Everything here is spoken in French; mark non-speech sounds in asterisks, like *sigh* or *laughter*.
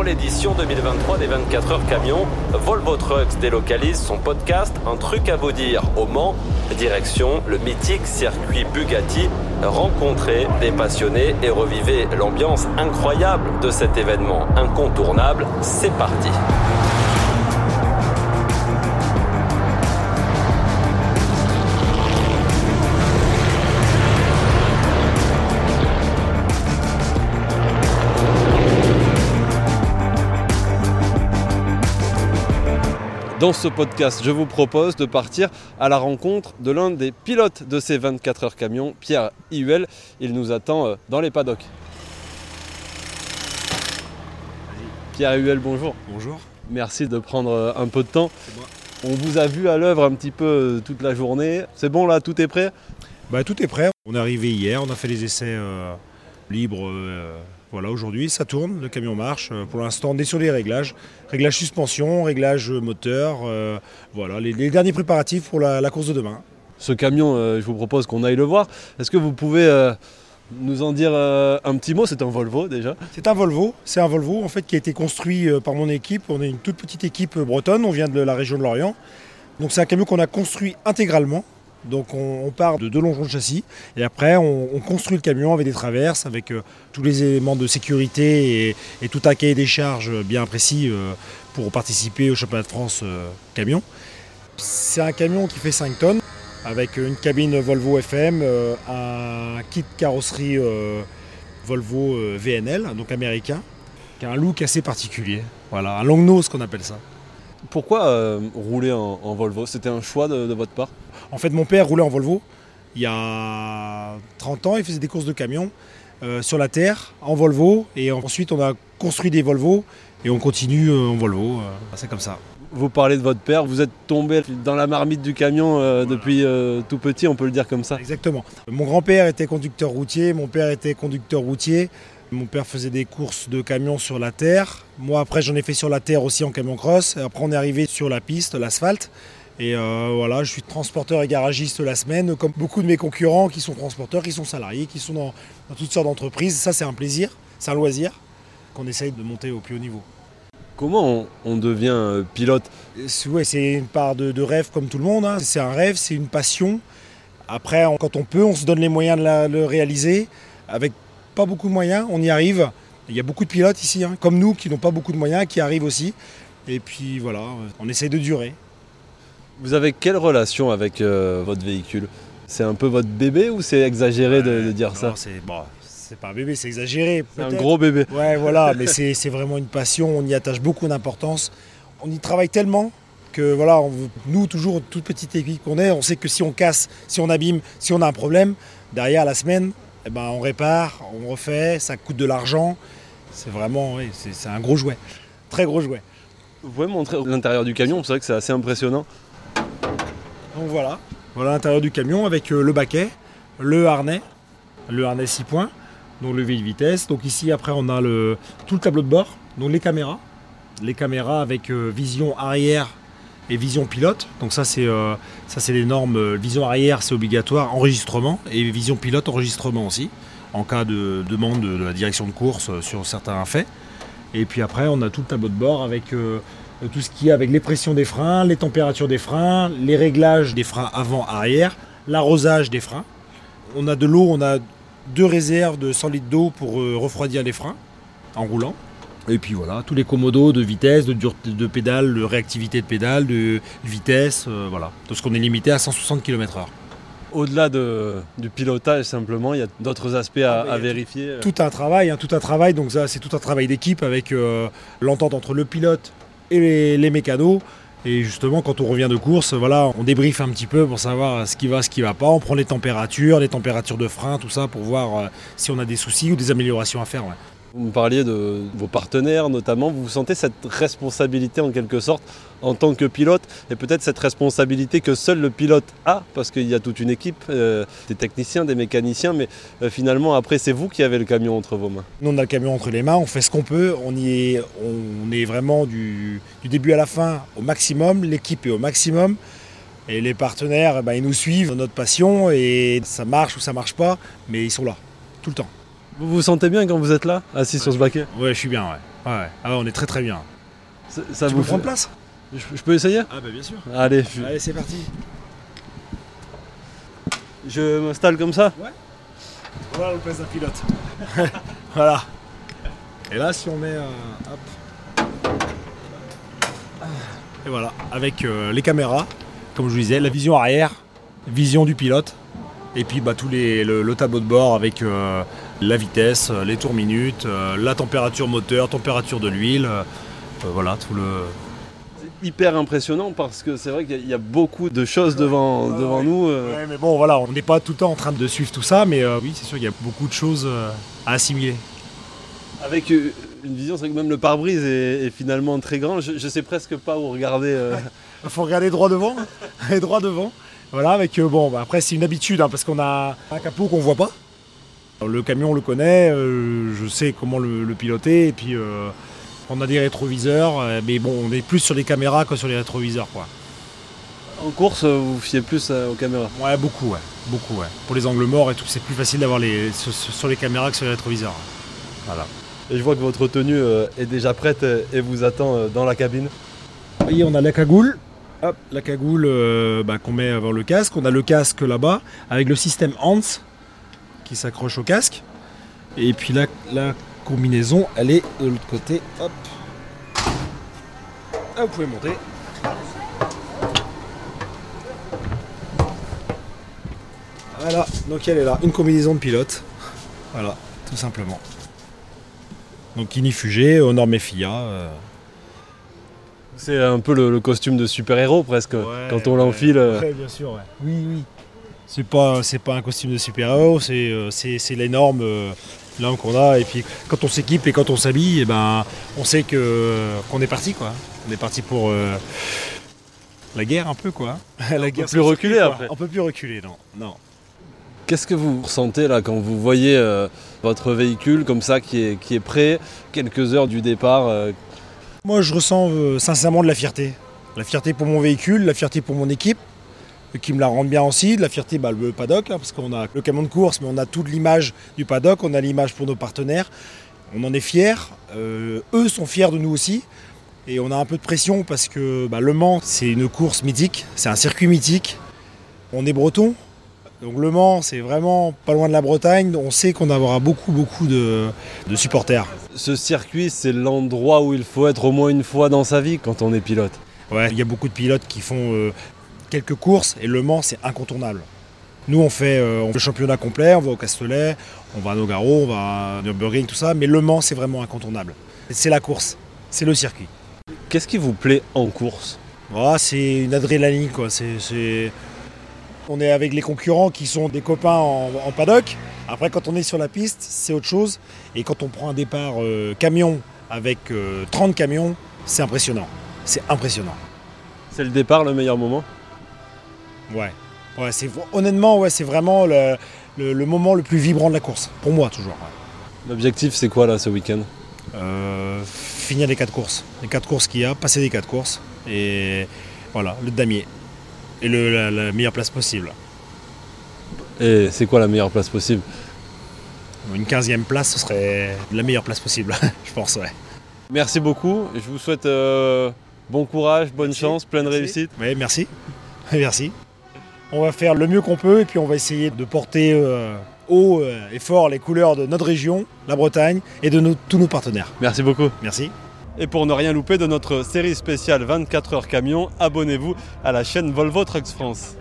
Pour l'édition 2023 des 24 heures camions, Volvo Trucks délocalise son podcast Un truc à vous dire au Mans. Direction le mythique circuit Bugatti. Rencontrez des passionnés et revivez l'ambiance incroyable de cet événement incontournable. C'est parti. Dans ce podcast, je vous propose de partir à la rencontre de l'un des pilotes de ces 24 heures camions, Pierre Ihuel. Il nous attend euh, dans les paddocks. Pierre Ihuel, bonjour. Bonjour. Merci de prendre euh, un peu de temps. On vous a vu à l'œuvre un petit peu euh, toute la journée. C'est bon là, tout est prêt? Bah, Tout est prêt. On est arrivé hier, on a fait les essais libres voilà, aujourd'hui ça tourne, le camion marche. Euh, pour l'instant, on est sur les réglages. Réglages suspension, réglages moteur. Euh, voilà, les, derniers préparatifs pour la, course de demain. Ce camion, euh, je vous propose qu'on aille le voir. Est-ce que vous pouvez nous en dire un petit mot? C'est un Volvo déjà C'est un Volvo. C'est un Volvo en fait qui a été construit par mon équipe. On est une toute petite équipe bretonne. On vient de la région de Lorient. Donc c'est un camion qu'on a construit intégralement. Donc on, part de deux longeons de châssis et après on, construit le camion avec des traverses, avec euh, tous les éléments de sécurité et, tout un cahier des charges bien précis euh, pour participer au championnat de France euh, camion. C'est un camion qui fait 5 tonnes avec une cabine Volvo FM, un kit carrosserie Volvo VNL, donc américain, qui a un look assez particulier. Voilà, un long nose qu'on appelle ça. Pourquoi rouler en, Volvo? C'était un choix de votre part? En fait, mon père roulait en Volvo. Il y a 30 ans, il faisait des courses de camions euh, sur la terre, en Volvo. Et ensuite, on a construit des Volvo et on continue euh, en Volvo. Euh, c'est comme ça. Vous parlez de votre père, vous êtes tombé dans la marmite du camion depuis tout petit, on peut le dire comme ça. Exactement. Mon grand-père était conducteur routier, mon père était conducteur routier. Mon père faisait des courses de camions sur la terre. Moi, après, j'en ai fait sur la terre aussi en camion cross. Après, on est arrivé sur la piste, l'asphalte. Et euh, voilà, je suis transporteur et garagiste la semaine, comme beaucoup de mes concurrents qui sont transporteurs, qui sont salariés, qui sont dans, toutes sortes d'entreprises. Ça, c'est un plaisir, c'est un loisir qu'on essaye de monter au plus haut niveau. Comment on, devient euh, pilote? Ouais, C'est une part de, rêve comme tout le monde. Hein. C'est un rêve, c'est une passion. Après, quand on peut, on se donne les moyens de, le réaliser. Avec pas beaucoup de moyens, on y arrive. Il y a beaucoup de pilotes ici, hein, comme nous, qui n'ont pas beaucoup de moyens, qui arrivent aussi. Et puis voilà, on essaye de durer. Vous avez quelle relation avec euh, votre véhicule? C'est un peu votre bébé ou c'est exagéré de, dire ça? c'est, bon, c'est pas un bébé, c'est exagéré. C'est un gros bébé. Ouais, voilà, *laughs* mais c'est, vraiment une passion, on y attache beaucoup d'importance. On y travaille tellement que voilà, nous, toujours toute petite équipe qu'on est, on sait que si on casse, si on abîme, si on a un problème, derrière la semaine, eh ben, on répare, on refait, ça coûte de l'argent. C'est vraiment, oui, c'est un gros jouet, très gros jouet. Vous pouvez montrer l'intérieur du camion, c'est vrai que c'est assez impressionnant. Donc voilà, voilà l'intérieur du camion avec euh, le baquet, le harnais, le harnais 6 points, donc le de vitesse. Donc ici après on a le, tout le tableau de bord, donc les caméras, les caméras avec euh, vision arrière et vision pilote. Donc ça c'est euh, les normes. Vision arrière c'est obligatoire, enregistrement et vision pilote enregistrement aussi en cas de demande de la direction de course sur certains faits. Et puis après on a tout le tableau de bord avec euh, tout ce qui est avec les pressions des freins, les températures des freins, les réglages des freins avant-arrière, l'arrosage des freins. On a de l'eau, on a deux réserves de 100 litres d'eau pour euh, refroidir les freins en roulant. Et puis voilà, tous les commodos de vitesse, de, de pédale, de réactivité de pédale, de vitesse, euh, voilà. Parce qu'on est limité à 160 km/h. Au-delà du pilotage simplement, il y a d'autres aspects à, ah, vérifier. Tout un travail, hein, tout un travail. Donc ça, c'est tout un travail d'équipe avec l'entente entre le pilote, et les, mécanos. Et justement, quand on revient de course, voilà, on débriefe un petit peu pour savoir ce qui va, ce qui va pas. On prend les températures, les températures de frein, tout ça, pour voir euh, si on a des soucis ou des améliorations à faire. Vous me parliez de vos partenaires notamment, vous sentez cette responsabilité en quelque sorte en tant que pilote et peut-être cette responsabilité que seul le pilote a parce qu'il y a toute une équipe, euh, des techniciens, des mécaniciens, mais euh, finalement après c'est vous qui avez le camion entre vos mains. Nous on a le camion entre les mains, on fait ce qu'on peut, on, y est, on est vraiment du, début à la fin au maximum, l'équipe est au maximum. Et les partenaires, eh ben, ils nous suivent dans notre passion et ça marche ou ça marche pas, mais ils sont là, tout le temps. Vous vous sentez bien quand vous êtes là, assis sur ce baquet Ouais, je suis bien, ouais. ouais. Ah, on est très très bien. Ça, ça tu vous peux prendre place je, je peux essayer? Ah, bah bien sûr. Allez, je, Allez, c'est parti. je m'installe comme ça Voilà le place d'un pilote. *laughs* voilà. Et là, si on met. euh, hop. Et voilà, avec euh, les caméras, comme je vous disais, la vision arrière, vision du pilote, et puis bah, tous les, le, le tableau de bord avec euh, la vitesse, euh, les tours minutes, euh, la température moteur, température de l'huile, euh, voilà, tout le. C'est hyper impressionnant parce que c'est vrai qu'il y a- il beaucoup de choses devant, Ouais, devant ouais. nous. Ouais, mais bon, voilà, on n'est pas tout le temps en train de suivre tout ça, mais euh, oui, c'est sûr qu'il y a beaucoup de choses euh, à assimiler. Avec une vision, c'est vrai que même le pare-brise est, est finalement très grand. Je, je sais presque pas où regarder. euh. Il *laughs* faut regarder droit devant, *laughs* et droit devant. Voilà, avec euh, bon, bah, après c'est une habitude hein, parce qu'on a un capot qu'on voit pas. Le camion on le connaît, euh, je sais comment le, le piloter et puis euh, on a des rétroviseurs, euh, mais bon, on est plus sur les caméras que sur les rétroviseurs quoi. En course, vous vous fiez plus aux caméras. Ouais, beaucoup, ouais, beaucoup, ouais. Pour les angles morts et tout, c'est plus facile d'avoir les sur, sur les caméras que sur les rétroviseurs. Voilà. Et je vois que votre tenue est déjà prête et vous attend dans la cabine. Vous voyez, on a la cagoule. Hop, la cagoule euh, bah, qu'on met avant le casque. On a le casque là-bas avec le système Hans qui s'accroche au casque. Et puis la, la combinaison, elle est de l'autre côté. Hop. Ah, vous pouvez monter. Voilà, donc elle est là. Une combinaison de pilote. Voilà, tout simplement. Donc inifugé, aux normes FIA. euh, C'est un peu le, le costume de super-héros presque. Ouais, Quand on l'enfile. euh. ouais, bien sûr, ouais. Oui, oui. C'est pas, c'est pas un costume de super-héros, c'est, euh, c'est, c'est les normes, euh, normes qu'on a. Et puis quand on s'équipe et quand on s'habille, eh ben, on sait que, qu'on est parti, quoi. On est parti pour euh, la guerre un peu, quoi. *laughs* la peut guerre plus sur reculer quoi. après. On peut plus reculer, non. non. Qu'est-ce que vous ressentez là quand vous voyez euh, votre véhicule comme ça qui est, qui est prêt, quelques heures du départ euh, Moi, je ressens euh, sincèrement de la fierté. La fierté pour mon véhicule, la fierté pour mon équipe, qui me la rendent bien aussi. De la fierté, bah, le paddock, hein, parce qu'on a le camion de course, mais on a toute l'image du paddock, on a l'image pour nos partenaires. On en est fiers. euh, eux sont fiers de nous aussi. Et on a un peu de pression parce que bah, Le Mans, c'est une course mythique, c'est un circuit mythique. On est breton. Donc Le Mans, c'est vraiment pas loin de la Bretagne. On sait qu'on aura beaucoup, beaucoup de, de supporters. Ce circuit, c'est l'endroit où il faut être au moins une fois dans sa vie quand on est pilote. Ouais, il y a beaucoup de pilotes qui font euh, quelques courses et Le Mans c'est incontournable. Nous on fait euh, on fait le championnat complet, on va au Castellet, on va à Nogaro, on va à Nürburgring, tout ça, mais Le Mans c'est vraiment incontournable. C'est la course, c'est le circuit. Qu'est-ce qui vous plaît en course? Ah, c'est une adrénaline quoi. On est avec les concurrents qui sont des copains en, en paddock. Après quand on est sur la piste c'est autre chose. Et quand on prend un départ euh, camion avec euh, 30 camions, c'est impressionnant. C'est impressionnant. C'est le départ le meilleur moment? Ouais, ouais c'est honnêtement ouais, c'est vraiment le, le- le moment le plus vibrant de la course pour moi toujours. ouais. L'objectif c'est quoi là ce week-end? Euh, finir les quatre courses, les quatre courses qu'il y a, passer les quatre courses et voilà le damier et le, la, la meilleure place possible. Et c'est quoi la meilleure place possible? Une 15e place ce serait la meilleure place possible, *laughs* je pense ouais. Merci beaucoup, je vous souhaite euh, bon courage, bonne Merci. chance, pleine Merci. réussite. Ouais, merci, *laughs* merci. On va faire le mieux qu'on peut et puis on va essayer de porter euh, haut euh, et fort les couleurs de notre région, la Bretagne et de nos- tous nos partenaires. Merci beaucoup. Merci. Et pour ne rien louper de notre série spéciale 24 heures camion, abonnez-vous à la chaîne Volvo Trucks France.